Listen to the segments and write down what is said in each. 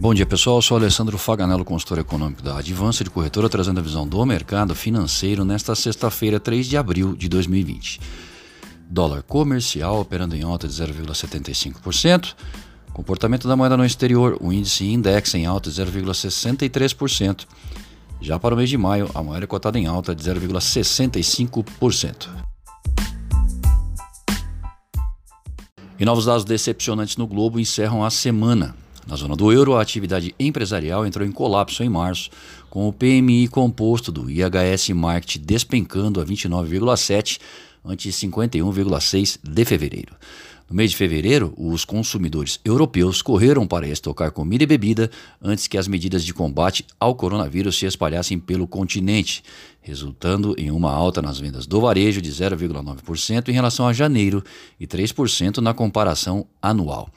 Bom dia pessoal, eu sou Alessandro Faganello, consultor econômico da Advança de Corretora, trazendo a visão do mercado financeiro nesta sexta-feira, 3 de abril de 2020. Dólar comercial operando em alta de 0,75%. Comportamento da moeda no exterior, o índice index em alta de 0,63%. Já para o mês de maio, a moeda é cotada em alta de 0,65%. E novos dados decepcionantes no globo encerram a semana. Na zona do euro, a atividade empresarial entrou em colapso em março, com o PMI composto do IHS Market despencando a 29,7 ante 51,6 de fevereiro. No mês de fevereiro, os consumidores europeus correram para estocar comida e bebida antes que as medidas de combate ao coronavírus se espalhassem pelo continente, resultando em uma alta nas vendas do varejo de 0,9% em relação a janeiro e 3% na comparação anual.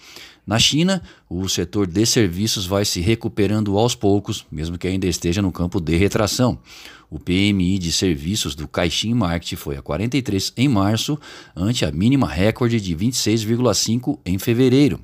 Na China, o setor de serviços vai se recuperando aos poucos, mesmo que ainda esteja no campo de retração. O PMI de serviços do Caixin Market foi a 43 em março, ante a mínima recorde de 26,5 em fevereiro.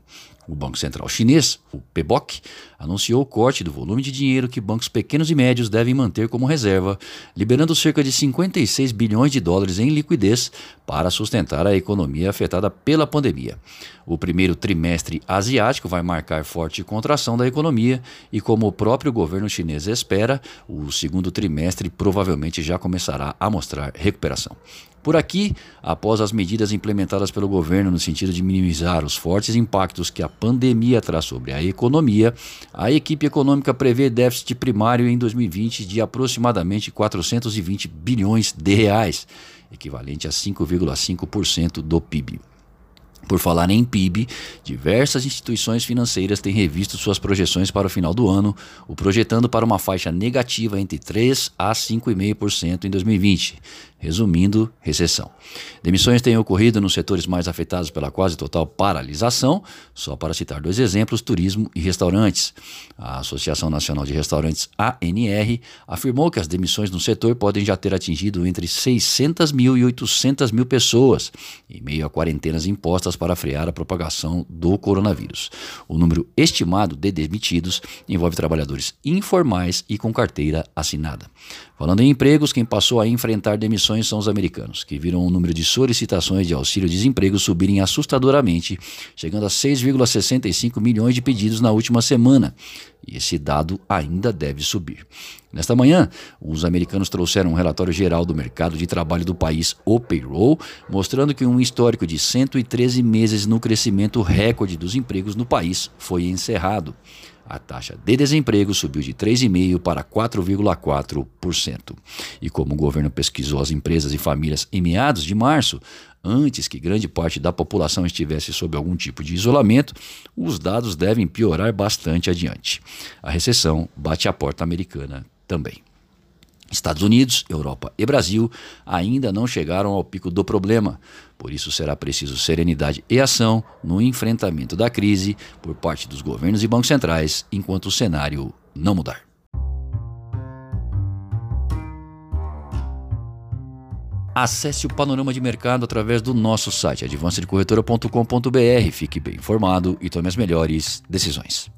O Banco Central Chinês, o PBOC, anunciou o corte do volume de dinheiro que bancos pequenos e médios devem manter como reserva, liberando cerca de 56 bilhões de dólares em liquidez para sustentar a economia afetada pela pandemia. O primeiro trimestre asiático vai marcar forte contração da economia e, como o próprio governo chinês espera, o segundo trimestre provavelmente já começará a mostrar recuperação. Por aqui, após as medidas implementadas pelo governo no sentido de minimizar os fortes impactos que a pandemia traz sobre a economia, a equipe econômica prevê déficit primário em 2020 de aproximadamente 420 bilhões de reais, equivalente a 5,5% do PIB. Por falar em PIB, diversas instituições financeiras têm revisto suas projeções para o final do ano, o projetando para uma faixa negativa entre 3 a 5,5% em 2020, resumindo, recessão. Demissões têm ocorrido nos setores mais afetados pela quase total paralisação, só para citar dois exemplos: turismo e restaurantes. A Associação Nacional de Restaurantes, ANR, afirmou que as demissões no setor podem já ter atingido entre 600 mil e 800 mil pessoas, em meio a quarentenas impostas para frear a propagação do coronavírus. O número estimado de demitidos envolve trabalhadores informais e com carteira assinada. Falando em empregos, quem passou a enfrentar demissões são os americanos, que viram o número de solicitações de auxílio-desemprego subirem assustadoramente, chegando a 6,65 milhões de pedidos na última semana. E esse dado ainda deve subir. Nesta manhã, os americanos trouxeram um relatório geral do mercado de trabalho do país, o payroll, mostrando que um histórico de 113 meses no crescimento recorde dos empregos no país foi encerrado. A taxa de desemprego subiu de 3,5% para 4,4%. E como o governo pesquisou as empresas e famílias em meados de março, antes que grande parte da população estivesse sob algum tipo de isolamento, os dados devem piorar bastante adiante. A recessão bate a porta americana também. Estados Unidos, Europa e Brasil ainda não chegaram ao pico do problema. Por isso será preciso serenidade e ação no enfrentamento da crise por parte dos governos e bancos centrais, enquanto o cenário não mudar. Acesse o panorama de mercado através do nosso site advancedecorretora.com.br. Fique bem informado e tome as melhores decisões.